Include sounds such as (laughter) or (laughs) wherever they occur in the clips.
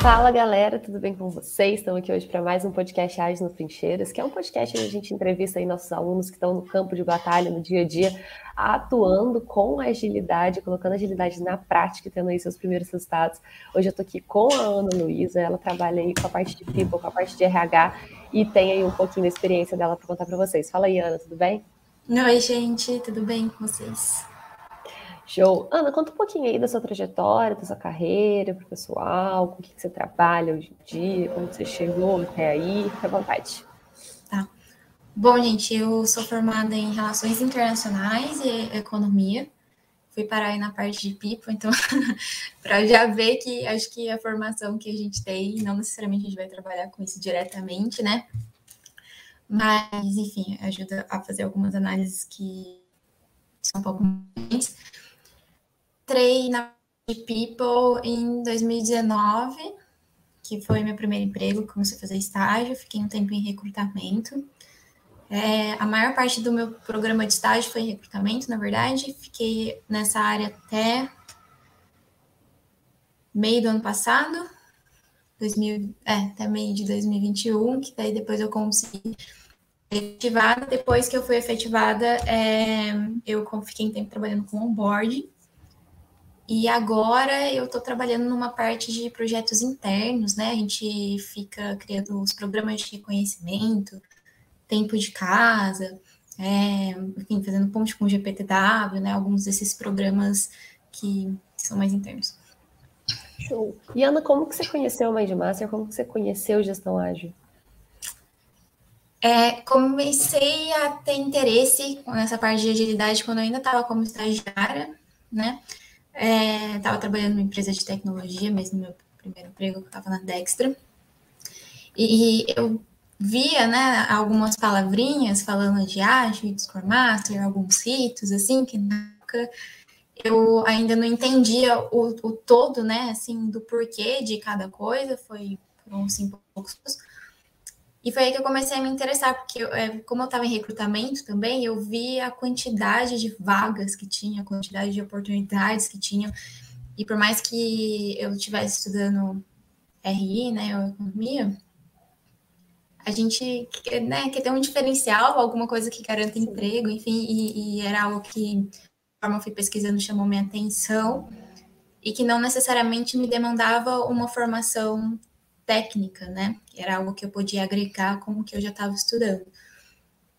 Fala galera, tudo bem com vocês? Estamos aqui hoje para mais um podcast Ágil no Trincheiras, que é um podcast onde a gente entrevista aí nossos alunos que estão no campo de batalha, no dia a dia, atuando com agilidade, colocando agilidade na prática e tendo aí seus primeiros resultados. Hoje eu estou aqui com a Ana Luísa, ela trabalha aí com a parte de people, com a parte de RH e tem aí um pouquinho da experiência dela para contar para vocês. Fala aí, Ana, tudo bem? Oi, gente, tudo bem com vocês? Show. Ana, conta um pouquinho aí da sua trajetória, da sua carreira pessoal, com o que, você trabalha hoje em dia, como você chegou até aí, fica à vontade. Tá. Bom, gente, eu sou formada em Relações Internacionais e Economia. Fui parar aí na parte de people, então, (laughs) para já ver que acho que a formação que a gente tem, não necessariamente a gente vai trabalhar com isso diretamente, né? Mas, enfim, ajuda a fazer algumas análises que são um pouco mais entrei na People em 2019, que foi meu primeiro emprego, comecei a fazer estágio, fiquei um tempo em recrutamento. É, a maior parte do meu programa de estágio foi em recrutamento, na verdade. Fiquei nessa área até meio do ano passado, 2000, é, até meio de 2021, que daí depois eu consegui efetivada. Depois que eu fui efetivada, é, eu fiquei um tempo trabalhando com onboarding. E agora eu estou trabalhando numa parte de projetos internos, né? A gente fica criando os programas de reconhecimento, tempo de casa, é, enfim, fazendo ponte com o GPTW, né? Alguns desses programas que são mais internos. Show. E Ana, como que você conheceu o Mindmaster? Como que você conheceu gestão ágil? É, comecei a ter interesse com essa parte de agilidade quando eu ainda estava como estagiária, né? Estava é, trabalhando numa empresa de tecnologia, mesmo no meu primeiro emprego, que estava na Dextra. E, eu via, né, algumas palavrinhas falando de ágil, de Scrum Master, alguns ritos, assim, que na época eu ainda não entendia o, o todo, né, assim, do porquê de cada coisa, foi, foram cinco poucos e foi aí que eu comecei a me interessar, porque é, como eu estava em recrutamento também, eu vi a quantidade de vagas que tinha, a quantidade de oportunidades que tinham. E por mais que eu estivesse estudando RI, né, ou economia, a gente né, quer ter um diferencial, alguma coisa que garanta emprego, enfim, e, e era algo que, conforme eu fui pesquisando, chamou minha atenção e que não necessariamente me demandava uma formação técnica, né? Era algo que eu podia agregar com o que eu já estava estudando.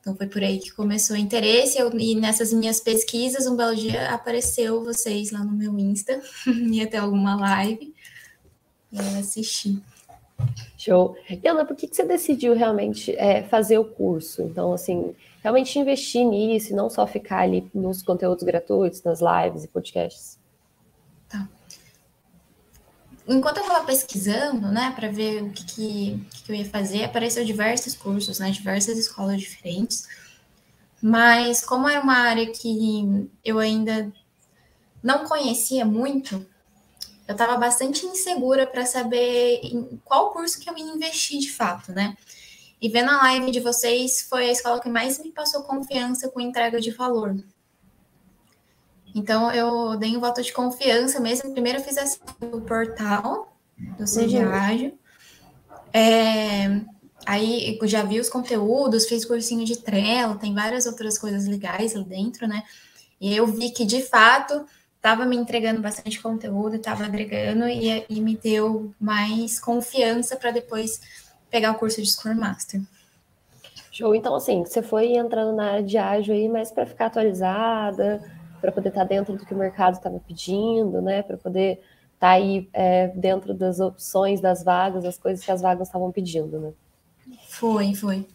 Então foi por aí que começou o interesse. Eu, e nessas minhas pesquisas, um belo dia apareceu vocês lá no meu Insta, (laughs) ia ter alguma live, e eu assisti. Show. E Ana, por que, que você decidiu realmente é, fazer o curso? Então, assim, realmente investir nisso e não só ficar ali nos conteúdos gratuitos, nas lives e podcasts? Enquanto eu estava pesquisando, né, para ver o que, que, que, eu ia fazer, apareceu diversos cursos, né, diversas escolas diferentes. Mas como era uma área que eu ainda não conhecia muito, eu estava bastante insegura para saber em qual curso que eu ia investir de fato, né? E vendo a live de vocês, foi a escola que mais me passou confiança com entrega de valor. Então, eu dei um voto de confiança mesmo. Primeiro, eu fiz assim, o portal do Seja uhum. É, aí, já vi os conteúdos, fiz cursinho de Trello, tem várias outras coisas legais lá dentro, né? E eu vi que, de fato, estava me entregando bastante conteúdo, estava agregando e, e me deu mais confiança para depois pegar o curso de Scrum Master. Show. Então, assim, você foi entrando na área de ágil aí, mas para ficar atualizada, para poder estar tá dentro do que o mercado estava pedindo, né? Para poder estar tá aí é, dentro das opções das vagas, das coisas que as vagas estavam pedindo, né? Foi, foi.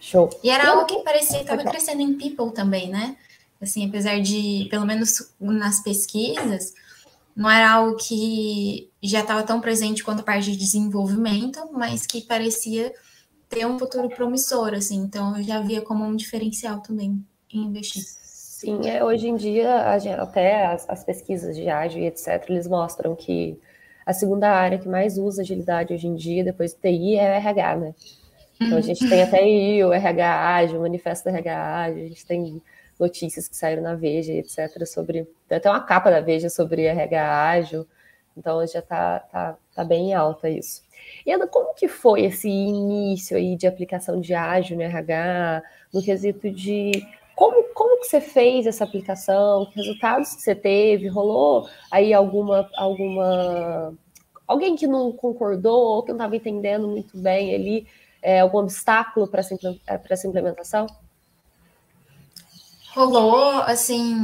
Show. E era algo que parecia que estava crescendo em People também, né? Assim, apesar de, pelo menos nas pesquisas, não era algo que já estava tão presente quanto a parte de desenvolvimento, mas que parecia ter um futuro promissor, assim. Então, eu já via como um diferencial também em investir. Sim, é, hoje em dia, até as, as, pesquisas de ágil e etc., eles mostram que a segunda área que mais usa agilidade hoje em dia, depois do TI, é RH, né? Então a gente tem até aí o RH ágil, o manifesto RH ágil, a gente tem notícias que saíram na Veja, etc., sobre. Tem até uma capa da Veja sobre RH ágil, Então já está tá, tá bem alta isso. E Ana, como que foi esse início aí de aplicação de ágil no RH, no quesito de como, como que você fez essa aplicação, que resultados que você teve, rolou aí alguma, alguma alguém que não concordou, que não estava entendendo muito bem ali, é, algum obstáculo para essa, essa implementação? Rolou, assim,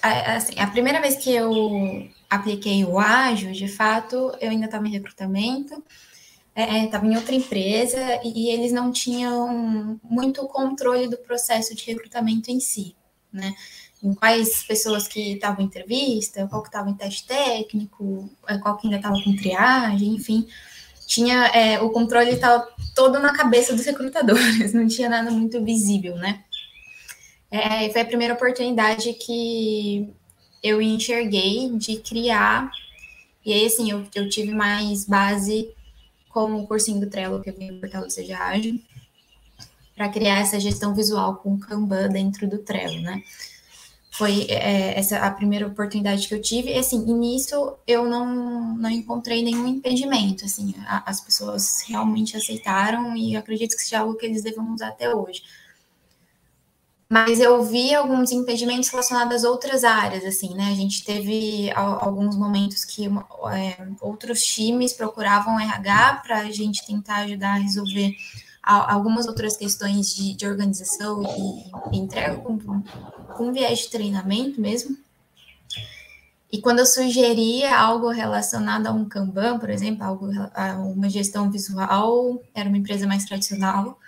assim, a primeira vez que eu apliquei o ágil, de fato, eu ainda estava em recrutamento, estava é, em outra empresa e eles não tinham muito controle do processo de recrutamento em si, né? Em quais pessoas que estavam em entrevista, qual que estava em teste técnico, é, qual que ainda estava com triagem, enfim. Tinha, é, o controle estava todo na cabeça dos recrutadores, (laughs) não tinha nada muito visível, né? É, foi a primeira oportunidade que eu enxerguei de criar. E aí, assim, eu, eu tive mais base com o cursinho do Trello que eu vi no portal do Seja Ágil, para criar essa gestão visual com Kanban dentro do Trello, né? Foi é, essa a primeira oportunidade que eu tive. E, assim, nisso eu não, não encontrei nenhum impedimento, assim, a, as pessoas realmente aceitaram e acredito que seja algo que eles devam usar até hoje mas eu vi alguns impedimentos relacionados às outras áreas, assim, né? A gente teve alguns momentos que é, outros times procuravam RH para a gente tentar ajudar a resolver algumas outras questões de, de organização e, entrega com, com viés de treinamento mesmo. E quando eu sugeria algo relacionado a um Kanban, por exemplo, algo a uma gestão visual, era uma empresa mais tradicional,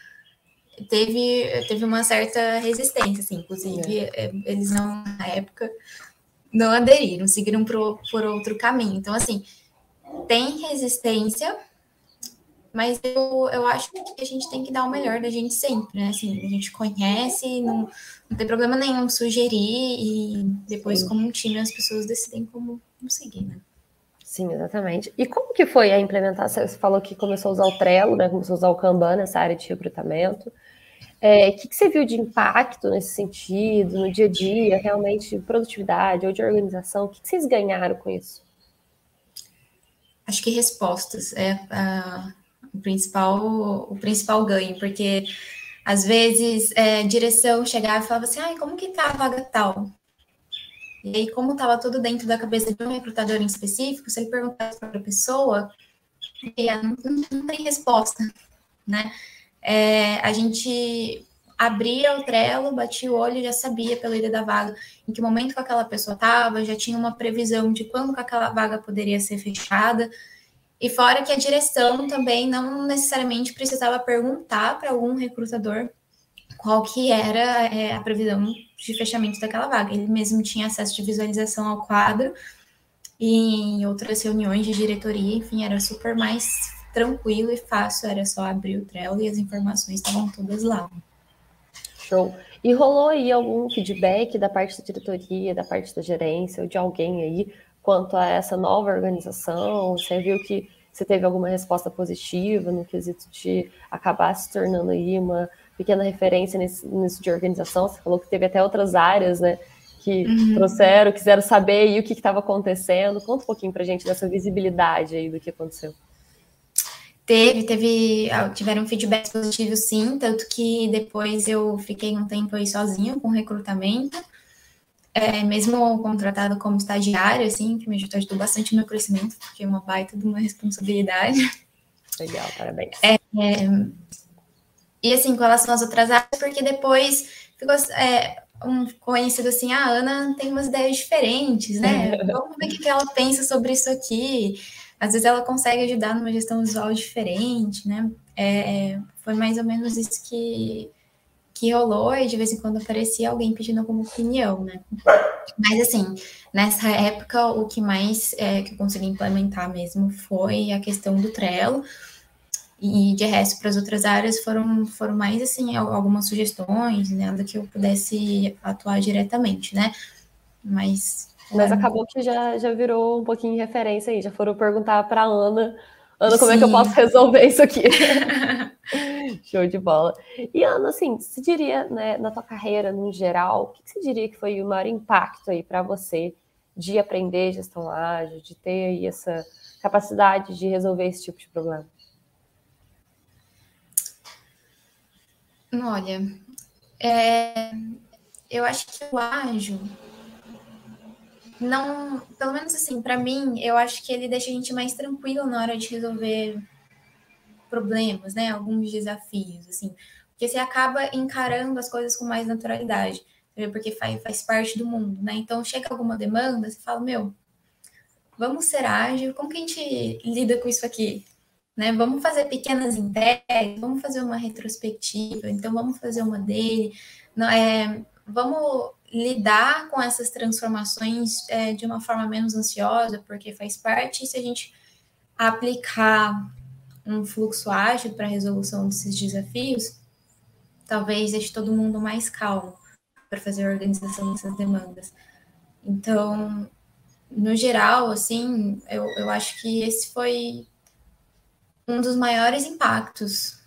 teve, teve uma certa resistência, assim, inclusive é. é. eles não, na época, não aderiram, seguiram por, por outro caminho. Então, assim, tem resistência, mas eu, eu acho que a gente tem que dar o melhor da gente sempre, né? Assim, a gente conhece, não, não tem problema nenhum sugerir e depois, Sim. como um time, as pessoas decidem como, como seguir, né? Sim, exatamente. E como que foi a implementação? Você falou que começou a usar o Trello, né? Começou a usar o Kanban nessa área de recrutamento. É, o que, que, você viu de impacto nesse sentido, no dia a dia, realmente de produtividade ou de organização? O que, que vocês ganharam com isso? Acho que respostas é uh, o, principal, o principal ganho, porque às vezes é, direção chegava e falava assim, ai, como que tá a vaga tal? E aí, como estava tudo dentro da cabeça de um recrutador em específico, se ele perguntasse para a pessoa, não, não, tem resposta, né? É, a gente abria o Trello, batia o olho e já sabia pela ida da vaga em que momento que aquela pessoa estava, já tinha uma previsão de quando que aquela vaga poderia ser fechada. E fora que a direção também não necessariamente precisava perguntar para algum recrutador qual que era é, a previsão de fechamento daquela vaga. Ele mesmo tinha acesso de visualização ao quadro e em outras reuniões de diretoria, enfim, era super mais tranquilo e fácil, era só abrir o Trello e as informações estavam todas lá. Show. E rolou aí algum feedback da parte da diretoria, da parte da gerência, ou de alguém aí, quanto a essa nova organização? Você viu que você teve alguma resposta positiva no quesito de acabar se tornando aí uma pequena referência nesse, nisso de organização? Você falou que teve até outras áreas, né? Que uhum. trouxeram, quiseram saber aí o que estava acontecendo. Conta um pouquinho para gente dessa visibilidade aí do que aconteceu. Teve, teve, ah, tiveram feedbacks positivos sim, tanto que depois eu fiquei um tempo aí sozinha com recrutamento, é, mesmo contratado como estagiário, assim, que me ajudou bastante no meu crescimento, porque é uma baita de uma responsabilidade. Legal, parabéns. É, é, e assim, com relação às outras áreas, porque depois ficou é, um conhecido assim, ah, a Ana tem umas ideias diferentes, né? (laughs) Vamos ver o que ela pensa sobre isso aqui às vezes ela consegue ajudar numa gestão visual diferente, né? É, foi mais ou menos isso que, que rolou e de vez em quando aparecia alguém pedindo alguma opinião, né? Mas assim, nessa época o que mais é, que eu consegui implementar mesmo foi a questão do Trello e de resto para as outras áreas foram, foram mais assim algumas sugestões, nada que eu pudesse atuar diretamente, né? Mas mas acabou que já, já virou um pouquinho de referência aí. Já foram perguntar para Ana, Ana, como Sim. é que eu posso resolver isso aqui? (laughs) Show de bola. E Ana, assim, você diria, né, na tua carreira no geral, o que você diria que foi o maior impacto aí para você de aprender gestão ágil, de ter aí essa capacidade de resolver esse tipo de problema? Olha, é, eu acho que o ágil não, pelo menos assim, para mim, eu acho que ele deixa a gente mais tranquilo na hora de resolver problemas, né? Alguns desafios, assim, porque você acaba encarando as coisas com mais naturalidade, porque faz, faz parte do mundo, né? Então chega alguma demanda, você fala, meu, vamos ser ágil, como que a gente lida com isso aqui? Né? Vamos fazer pequenas entregas, vamos fazer uma retrospectiva, então vamos fazer uma dele, não, é, vamos lidar com essas transformações é, de uma forma menos ansiosa, porque faz parte, se a gente aplicar um fluxo ágil para a resolução desses desafios, talvez deixe todo mundo mais calmo para fazer a organização dessas demandas. Então, no geral, assim, eu, eu acho que esse foi um dos maiores impactos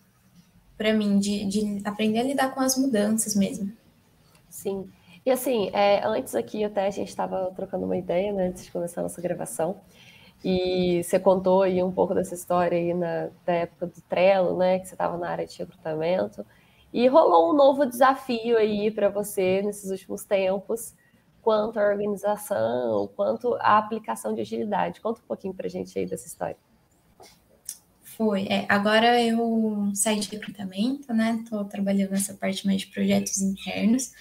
para mim, de, de aprender a lidar com as mudanças mesmo. Sim. E assim, é, antes aqui até a gente estava trocando uma ideia, né, antes de começar a nossa gravação, e você contou aí um pouco dessa história aí na, da época do Trello, né, que você estava na área de recrutamento, e rolou um novo desafio aí para você nesses últimos tempos, quanto à organização, quanto à aplicação de agilidade. Conta um pouquinho para a gente aí dessa história. Foi. É, agora eu saí de recrutamento, né? Estou trabalhando nessa parte mais de projetos internos.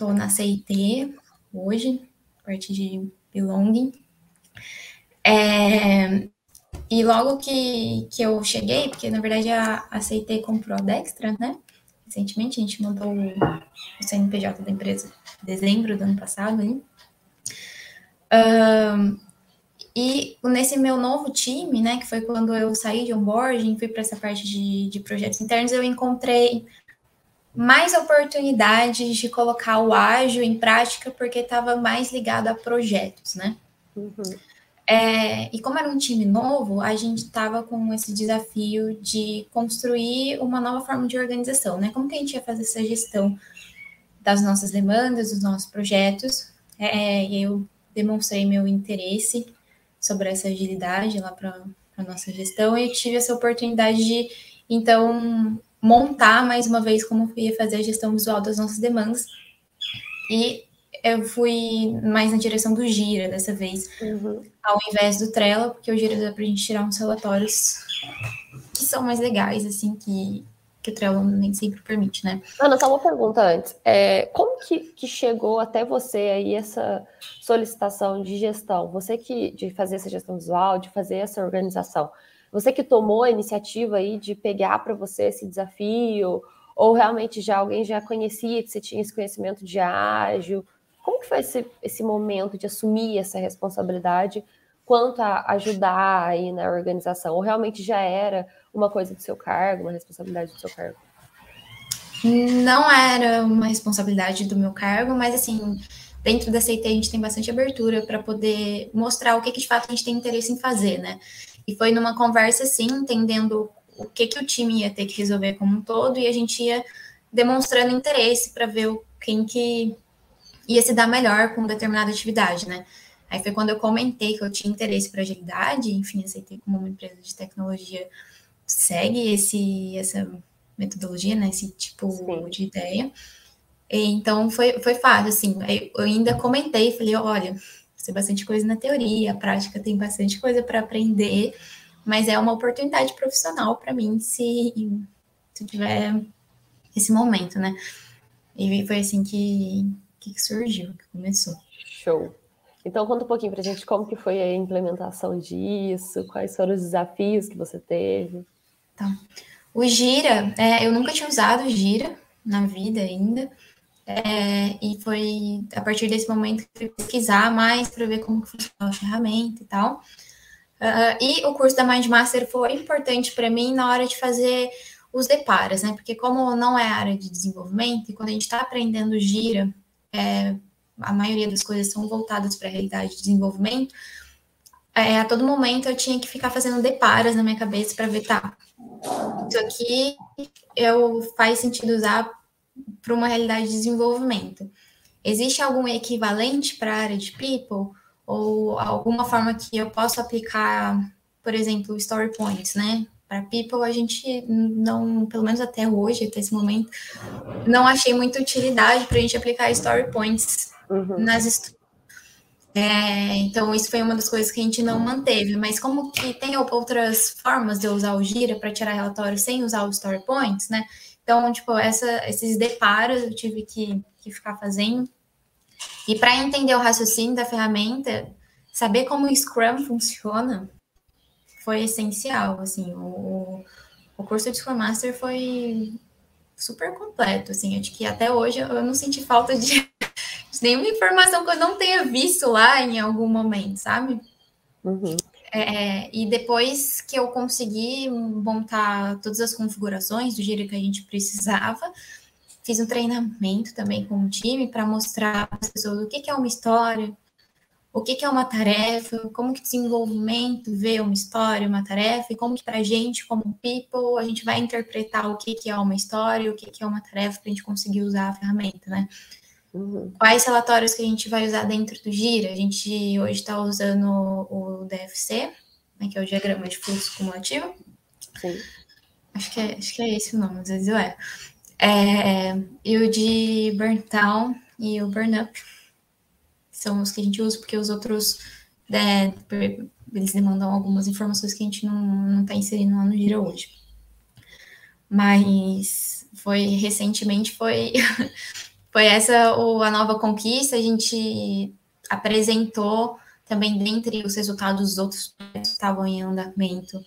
Estou na CIT hoje, parte de belonging. É, e logo que, que eu cheguei, porque na verdade a, a CIT comprou a Dextra, né? Recentemente a gente mandou o, CNPJ da empresa em dezembro do ano passado. Hein? Um, e nesse meu novo time, né, que foi quando eu saí de onboarding, fui para essa parte de, de projetos internos, eu encontrei mais oportunidades de colocar o ágil em prática, porque estava mais ligado a projetos, né? Uhum. É, e como era um time novo, a gente estava com esse desafio de construir uma nova forma de organização, né? Como que a gente ia fazer essa gestão das nossas demandas, dos nossos projetos? É, e eu demonstrei meu interesse sobre essa agilidade lá para a nossa gestão e tive essa oportunidade de, então, montar mais uma vez como ia fazer a gestão visual das nossas demandas. E eu fui mais na direção do Gira dessa vez, uhum. ao invés do Trello, porque o Gira dá para a gente tirar uns relatórios que são mais legais, assim, que, que o Trello nem sempre permite, né? Ana, só uma pergunta antes. É, como que, que chegou até você aí essa solicitação de gestão? Você que de fazer essa gestão visual, de fazer essa organização, você que tomou a iniciativa aí de pegar para você esse desafio, ou realmente já alguém já conhecia que você tinha esse conhecimento de ágil? Como que foi esse, esse momento de assumir essa responsabilidade quanto a ajudar aí na organização? Ou realmente já era uma coisa do seu cargo, uma responsabilidade do seu cargo? Não era uma responsabilidade do meu cargo, mas assim, dentro da CIT a gente tem bastante abertura para poder mostrar o que, que de fato a gente tem interesse em fazer, né? E foi numa conversa assim, entendendo o que, que o time ia ter que resolver como um todo, e a gente ia demonstrando interesse para ver quem que ia se dar melhor com determinada atividade, né? Aí foi quando eu comentei que eu tinha interesse para agilidade, enfim, aceitei como uma empresa de tecnologia segue esse, essa metodologia, né, esse tipo Sim. de ideia. E, então foi, foi fácil, assim, eu ainda comentei, falei, olha, tem bastante coisa na teoria, a prática tem bastante coisa para aprender, mas é uma oportunidade profissional para mim se, se tiver esse momento, né? E foi assim que, que surgiu, que começou. Show. Então conta um pouquinho para a gente como que foi a implementação disso, quais foram os desafios que você teve. Tá. O Gira, é, eu nunca tinha usado o Gira na vida ainda. É, e foi a partir desse momento que fui pesquisar mais para ver como funciona a ferramenta e tal. Uh, e o curso da Mind Master foi importante para mim na hora de fazer os deparos, né? Porque como não é área de desenvolvimento, e quando a gente está aprendendo Gira, é, a maioria das coisas são voltadas para a realidade de desenvolvimento, é, a todo momento eu tinha que ficar fazendo deparos na minha cabeça para ver, tá, isso aqui eu faz sentido usar para uma realidade de desenvolvimento. existe algum equivalente para a área de people? Ou alguma forma que eu possa aplicar, por exemplo, story points, né? Para people, a gente não, pelo menos até hoje, até esse momento, não achei muita utilidade para a gente aplicar story points uhum. nas é, então, isso foi uma das coisas que a gente não manteve. Mas como que tem outras formas de eu usar o Gira para tirar relatório sem usar o Story Points, né? Então, tipo, essa, esses deparos eu tive que, que ficar fazendo. E para entender o raciocínio da ferramenta, saber como o Scrum funciona foi essencial. Assim, o, o curso de Scrum Master foi super completo. Assim, acho que até hoje eu não senti falta de nenhuma informação que eu não tenha visto lá em algum momento, sabe? Uhum. É, e depois que eu consegui montar todas as configurações do giro que a gente precisava, fiz um treinamento também com o time para mostrar para as pessoas o que, que é uma história, o que, que é uma tarefa, como que desenvolvimento vê uma história, uma tarefa, e como que para a gente, como people, a gente vai interpretar o que, que é uma história, o que é uma tarefa para a gente conseguir usar a ferramenta, né? Uhum. Quais relatórios que a gente vai usar dentro do Gira? A gente hoje está usando o DFC, né, que é o diagrama de fluxo cumulativo. Sim. Acho que é, acho que é esse o nome, às vezes eu é. é e o de Burndown e o Burnup são os que a gente usa, porque os outros é, eles demandam algumas informações que a gente não está inserindo lá no Gira hoje. Mas foi recentemente foi (laughs) Foi essa o, a nova conquista, a gente apresentou também dentre os resultados dos outros projetos que estavam em andamento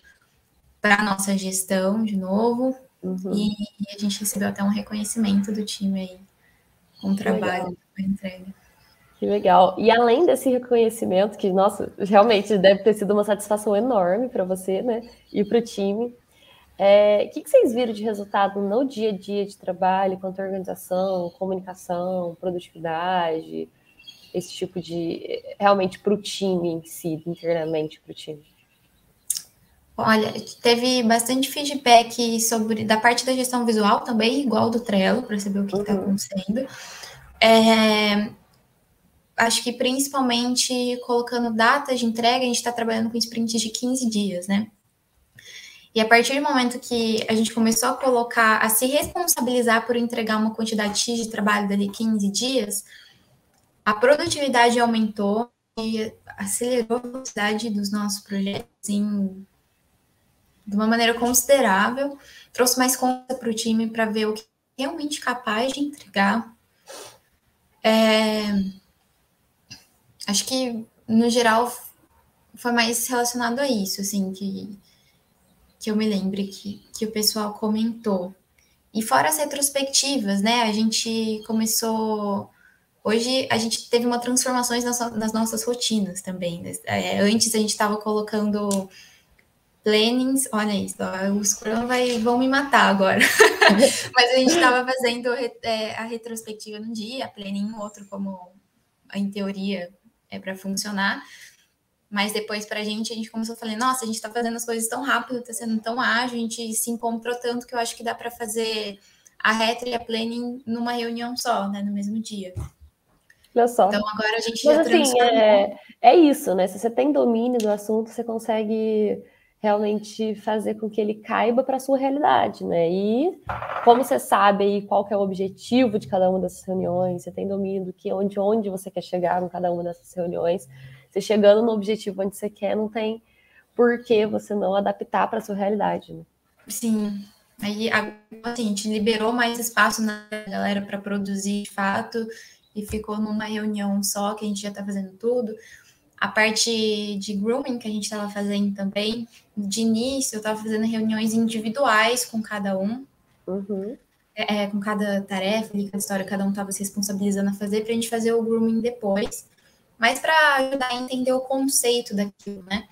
para a nossa gestão de novo. Uhum. E, e, a gente recebeu até um reconhecimento do time aí com o trabalho com a entrega. Que legal. E além desse reconhecimento, que, nossa, realmente deve ter sido uma satisfação enorme para você, né? E para o time. É, o que, que, vocês viram de resultado no dia a dia de trabalho, quanto à organização, comunicação, produtividade, esse tipo de. realmente para o time em si, internamente para o time? Olha, teve bastante feedback sobre da parte da gestão visual também, igual do Trello, para saber o que está uhum. acontecendo. É, acho que principalmente colocando datas de entrega, a gente está trabalhando com sprints de 15 dias, né? E a partir do momento que a gente começou a colocar, a se responsabilizar por entregar uma quantidade X de trabalho dali 15 dias, a produtividade aumentou e acelerou a velocidade dos nossos projetos assim, de uma maneira considerável, trouxe mais conta para o time para ver o que é realmente capaz de entregar. É, acho que, no geral, foi mais relacionado a isso, assim, que que eu me lembre que, que o pessoal comentou. E fora as retrospectivas, né? A gente começou. Hoje a gente teve uma transformações nas, nas nossas rotinas também. Né? É, antes a gente estava colocando plannings, olha isso, ó, o Scrum vai, vão me matar agora. (laughs) Mas a gente estava fazendo é, a retrospectiva num dia, planning outro, como em teoria é para funcionar. Mas depois, para a gente, a gente começou a falar: nossa, a gente está fazendo as coisas tão rápido, está sendo tão ágil, a gente se encontrou tanto que eu acho que dá para fazer a retro e a planning numa reunião só, né, no mesmo dia. Olha só. Então agora a gente Mas, já assim. É, é isso, né? Se você tem domínio do assunto, você consegue realmente fazer com que ele caiba para a sua realidade, né? E como você sabe aí qual que é o objetivo de cada uma dessas reuniões, você tem domínio do que onde onde você quer chegar em cada uma dessas reuniões, você chegando no objetivo onde você quer, não tem por que você não adaptar para a sua realidade. Né? Sim. Aí, assim, a gente liberou mais espaço na galera para produzir de fato e ficou numa reunião só que a gente já está fazendo tudo. A parte de grooming que a gente estava fazendo também, de início eu estava fazendo reuniões individuais com cada um, uhum. é, com cada tarefa, cada história, cada um estava se responsabilizando a fazer para a gente fazer o grooming depois mas para ajudar a entender o conceito daquilo, né?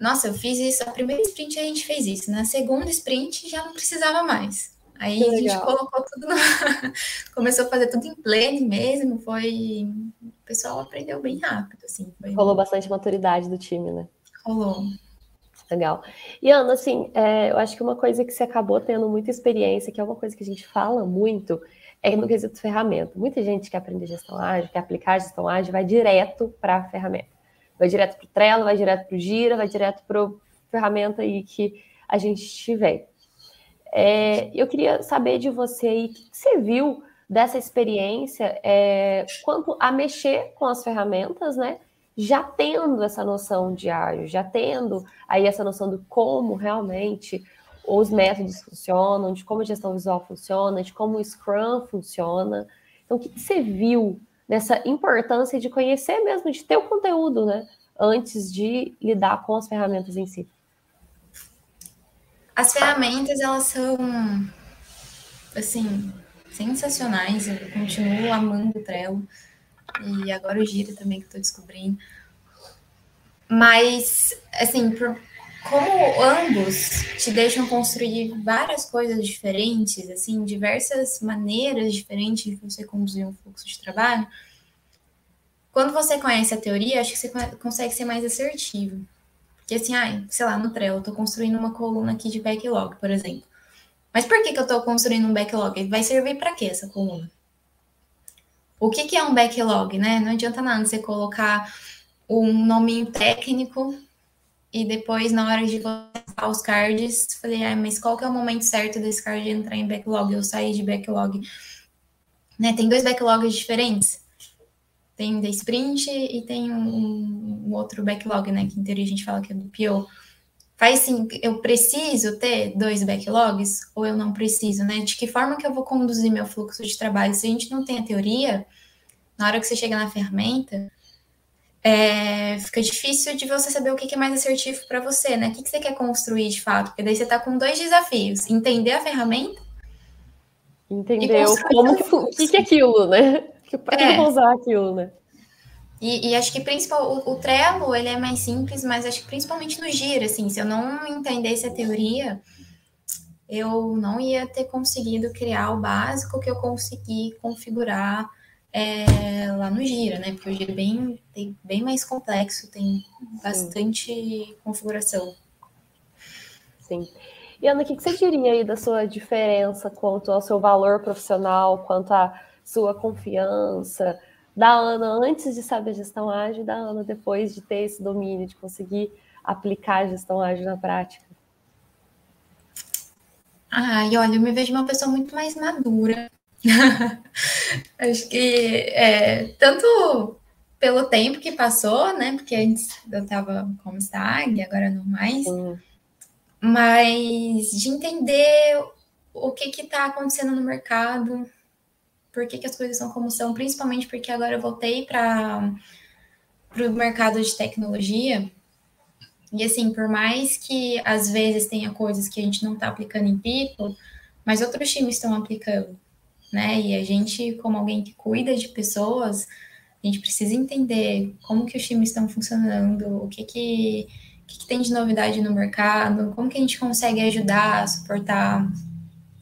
Nossa, eu fiz isso, a primeira sprint a gente fez isso, na segunda sprint já não precisava mais. Aí que a gente colocou tudo, no... (laughs) começou a fazer tudo em pleno mesmo, foi... O pessoal aprendeu bem rápido, assim. Foi... Rolou bastante maturidade do time, né? Rolou. Legal. E Ana, assim, é, eu acho que uma coisa que você acabou tendo muita experiência, que é uma coisa que a gente fala muito, é no quesito ferramenta. Muita gente que aprende gestão ágil, quer aplicar gestão ágil, vai direto para a ferramenta. Vai direto para o Trello, vai direto para o Gira, vai direto para a ferramenta aí que a gente tiver. É, eu queria saber de você aí, o que você viu dessa experiência é, quanto a mexer com as ferramentas, né? Já tendo essa noção de ágil, já tendo aí essa noção de como realmente os métodos funcionam, de como a gestão visual funciona, de como o Scrum funciona. Então, o que você viu nessa importância de conhecer mesmo, de ter o conteúdo, né? Antes de lidar com as ferramentas em si. As ferramentas, elas são, assim, sensacionais. Eu continuo amando o Trello. E agora o Gira também, que estou descobrindo. Mas, assim, por, como ambos te deixam construir várias coisas diferentes, assim, diversas maneiras diferentes de você conduzir um fluxo de trabalho, quando você conhece a teoria, acho que você consegue ser mais assertivo. Porque assim, ai, sei lá, no Trello, eu tô construindo uma coluna aqui de backlog, por exemplo. Mas por que, que eu estou construindo um backlog? Vai servir para quê essa coluna? O que, que é um backlog, né? Não adianta nada você colocar um nominho técnico e depois, na hora de lançar os cards, falei, ah, mas qual que é o momento certo desse card entrar em backlog ou sair de backlog? Né? Tem dois backlogs diferentes. Tem da sprint e tem um, um outro backlog, né? Que em teoria a gente fala que é do PO faz sim, eu preciso ter dois backlogs ou eu não preciso, né? De que forma que eu vou conduzir meu fluxo de trabalho? Se a gente não tem a teoria, na hora que você chega na ferramenta, é, fica difícil de você saber o que é mais assertivo para você, né? O que você quer construir de fato? Porque daí você está com dois desafios: entender a ferramenta. Entender como que, o que, que é aquilo, né? (laughs) Para que é. eu vou usar aquilo, né? E, e, acho que principal, o, o, Trello ele é mais simples, mas acho que principalmente no Gira, assim, se eu não entendesse a teoria, eu não ia ter conseguido criar o básico que eu consegui configurar é, lá no Gira, né? Porque o Gira é bem, tem, bem mais complexo, tem bastante Sim. configuração. Sim. E Ana, o que você diria aí da sua diferença quanto ao seu valor profissional, quanto à sua confiança? da Ana antes de saber gestão ágil e da Ana depois de ter esse domínio, de conseguir aplicar a gestão ágil na prática? Ai, olha, eu me vejo uma pessoa muito mais madura. (laughs) Acho que é, tanto pelo tempo que passou, né? Porque antes eu estava como stag, agora não mais. Sim. Mas de entender o que está acontecendo no mercado, por que, que as coisas são como são, principalmente porque agora eu voltei para o mercado de tecnologia. E assim, por mais que às vezes tenha coisas que a gente não está aplicando em People, mas outros times estão aplicando, né? E a gente, como alguém que cuida de pessoas, a gente precisa entender como que os times estão funcionando, o que que, o que, que tem de novidade no mercado, como que a gente consegue ajudar, suportar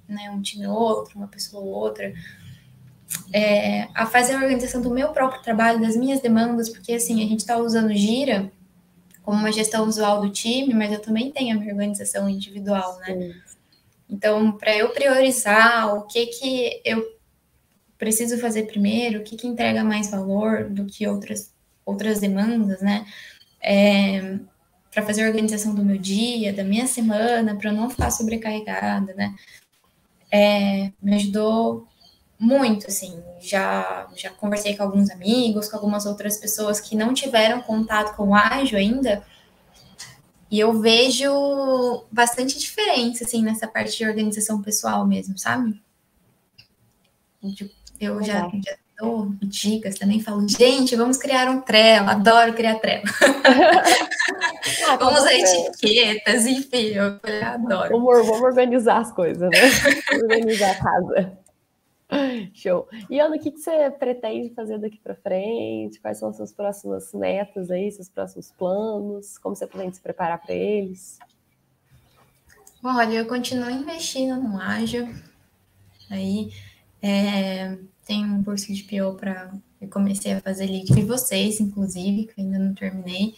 né, um time ou outro, uma pessoa ou outra é, a fazer a organização do meu próprio trabalho, das minhas demandas, porque assim, a gente está usando Gira como uma gestão visual do time, mas eu também tenho a minha organização individual, né? Sim. Então, para eu priorizar o que que eu preciso fazer primeiro, o que que entrega mais valor do que outras outras demandas, né? É, para fazer a organização do meu dia, da minha semana, para não ficar sobrecarregada, né? É, me ajudou muito, assim, já, já conversei com alguns amigos, com algumas outras pessoas que não tiveram contato com o ágil ainda, e eu vejo bastante diferença, assim, nessa parte de organização pessoal mesmo, sabe? Eu já, já dou dicas também, falo, gente, vamos criar um Trello, adoro criar Trello. (laughs) ah, vamos usar etiquetas, enfim, eu adoro. Vamos, vamos organizar as coisas, né? organizar a casa. (laughs) Show. E Ana, o que, você pretende fazer daqui para frente? Quais são as suas próximas metas aí, seus próximos planos? Como você pretende se preparar para eles? Olha, eu continuo investindo no ágil. Aí é, tem um curso de PO para eu comecei a fazer ali de vocês, inclusive, que ainda não terminei,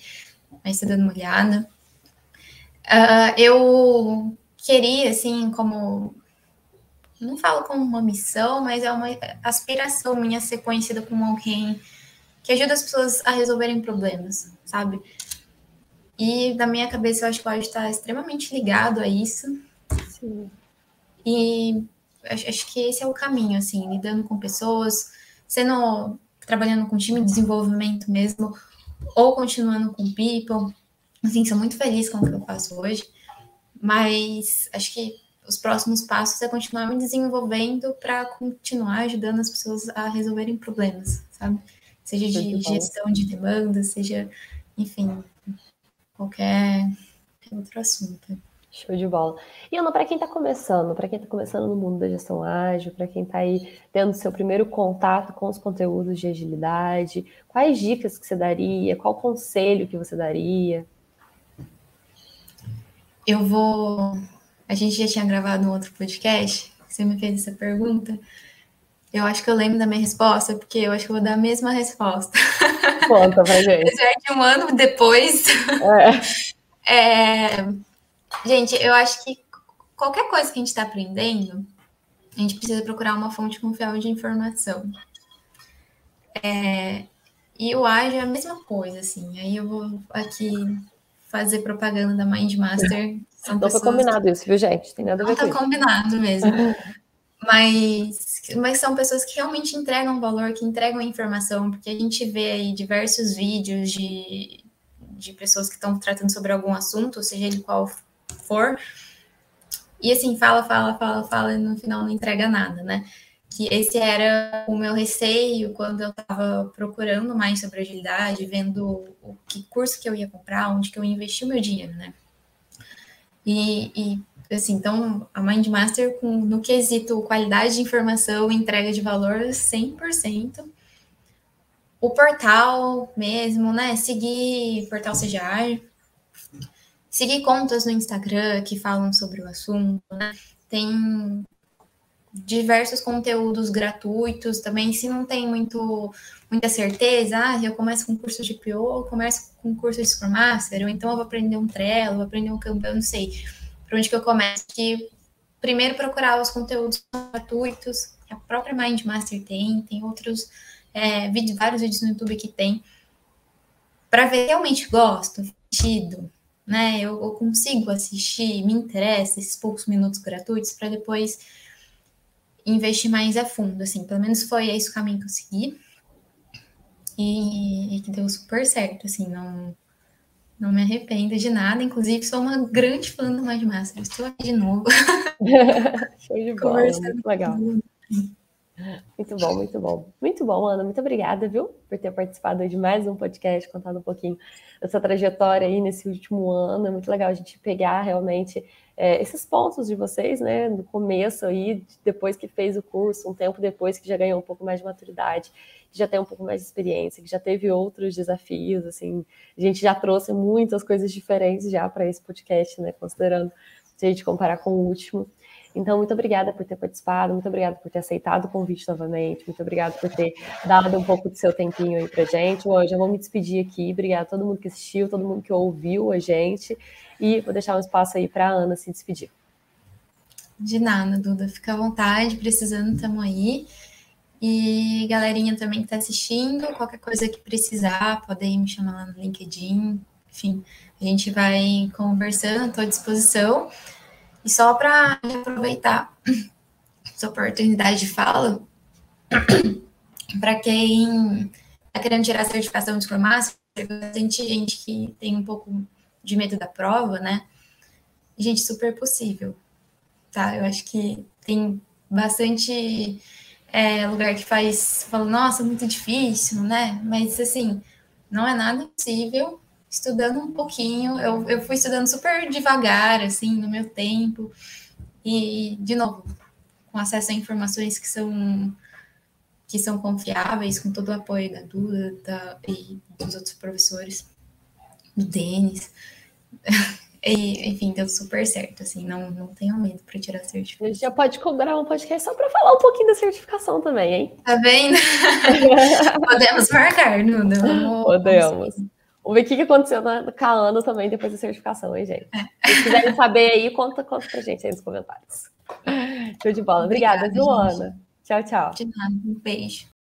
mas estou dando uma olhada. Uh, eu queria, assim, como não falo como uma missão, mas é uma aspiração minha ser conhecida como alguém que ajuda as pessoas a resolverem problemas, sabe? E na minha cabeça eu acho que o ágil está extremamente ligado a isso. Sim. E acho, acho que esse é o caminho, assim, lidando com pessoas, sendo trabalhando com time de desenvolvimento mesmo, ou continuando com people. Assim, sou muito feliz com o que eu faço hoje, mas acho que os próximos passos é continuar me desenvolvendo para continuar ajudando as pessoas a resolverem problemas, sabe? Seja de gestão de demandas, seja, enfim, qualquer outro assunto. Show de bola. E Ana, para quem está começando, para quem está começando no mundo da gestão ágil, para quem está aí tendo seu primeiro contato com os conteúdos de agilidade, quais dicas que você daria? Qual conselho que você daria? Eu vou. A gente já tinha gravado um outro podcast. Você me fez essa pergunta. Eu acho que eu lembro da minha resposta, porque eu acho que eu vou dar a mesma resposta. Conta pra (laughs) gente. Apesar de um ano depois. É. (laughs) é Gente, eu acho que qualquer coisa que a gente está aprendendo, a gente precisa procurar uma fonte confiável de informação. É, e o ágil é a mesma coisa, assim. Aí eu vou aqui fazer propaganda da Mindmaster. São Não foi combinado isso, viu, gente? Tem nada a ver Não tá combinado mesmo. mas, mas são pessoas que realmente entregam valor, que entregam informação, porque a gente vê aí diversos vídeos de, de pessoas que estão tratando sobre algum assunto, seja ele qual for. E assim, fala, fala, fala, fala, e no final não entrega nada, né? Que esse era o meu receio quando eu estava procurando mais sobre agilidade, vendo o que curso que eu ia comprar, onde que eu ia investir o meu dinheiro, né? E, e assim, então, a Mindmaster, com, no quesito qualidade de informação, entrega de valor 100%. O portal mesmo, né? Seguir portal CGR, seguir contas no Instagram que falam sobre o assunto, né? Tem diversos conteúdos gratuitos também, se não tem muito muita certeza, ah, eu começo com curso de PO, eu começo com curso de Scrum Master, ou então eu vou aprender um Trello, vou aprender um Kanban, eu não sei para onde que eu começo, primeiro procurar os conteúdos gratuitos, a própria Mindmaster tem, tem outros é, vídeos, vários vídeos no YouTube que tem, para ver realmente gosto, sentido, né? Eu, eu consigo assistir, me interessa esses poucos minutos gratuitos para depois investir mais a fundo, assim. Pelo menos foi esse o caminho que eu segui. E, e que deu super certo, assim, não, não me arrependo de nada. Inclusive, sou uma grande fã do Mind Master. Estou aqui de novo. (laughs) Show de (laughs) bola, muito legal. Muito bom, muito bom. Muito bom, Ana. Muito obrigada, viu, por ter participado de mais um podcast, contado um pouquinho dessa trajetória aí nesse último ano. É muito legal a gente pegar realmente é, esses pontos de vocês, né, no começo aí, depois que fez o curso, um tempo depois que já ganhou um pouco mais de maturidade, que já tem um pouco mais de experiência, que já teve outros desafios, assim, a gente já trouxe muitas coisas diferentes já para esse podcast, né, considerando se a gente comparar com o último. Então, muito obrigada por ter participado, muito obrigada por ter aceitado o convite novamente, muito obrigada por ter dado um pouco do seu tempinho aí pra gente. Bom, eu vou me despedir aqui, obrigada a todo mundo que assistiu, todo mundo que ouviu a gente, e vou deixar um espaço aí para a Ana se despedir. De nada, Duda, fica à vontade, precisando, estamos aí. E galerinha também que está assistindo, qualquer coisa que precisar, podem me chamar lá no LinkedIn. Enfim, a gente vai conversando, estou à disposição. E só para aproveitar essa oportunidade de fala, (coughs) para quem está querendo tirar a certificação de Scrum Master, bastante gente que tem um pouco de medo da prova, né? Gente, super possível, tá? Eu acho que tem bastante é, lugar que faz, fala, nossa, muito difícil, né? Mas, assim, não é nada impossível estudando um pouquinho. Eu, eu fui estudando super devagar, assim, no meu tempo. E, de novo, com acesso a informações que são que são confiáveis, com todo o apoio da Duda da, e dos outros professores, do Denis. (laughs) E, enfim, deu super certo, assim, não, não tenho medo para tirar a certificação. A gente já pode cobrar um podcast só para falar um pouquinho da certificação também, hein? Tá vendo? (laughs) Podemos marcar, Duda. Podemos. Vamos ver o que aconteceu na, com a Ana também depois da certificação, hein, gente? Se quiserem saber aí, conta, conta pra gente aí nos comentários. Show de bola. Obrigada, Obrigada? Tchau, tchau. De nada, um beijo.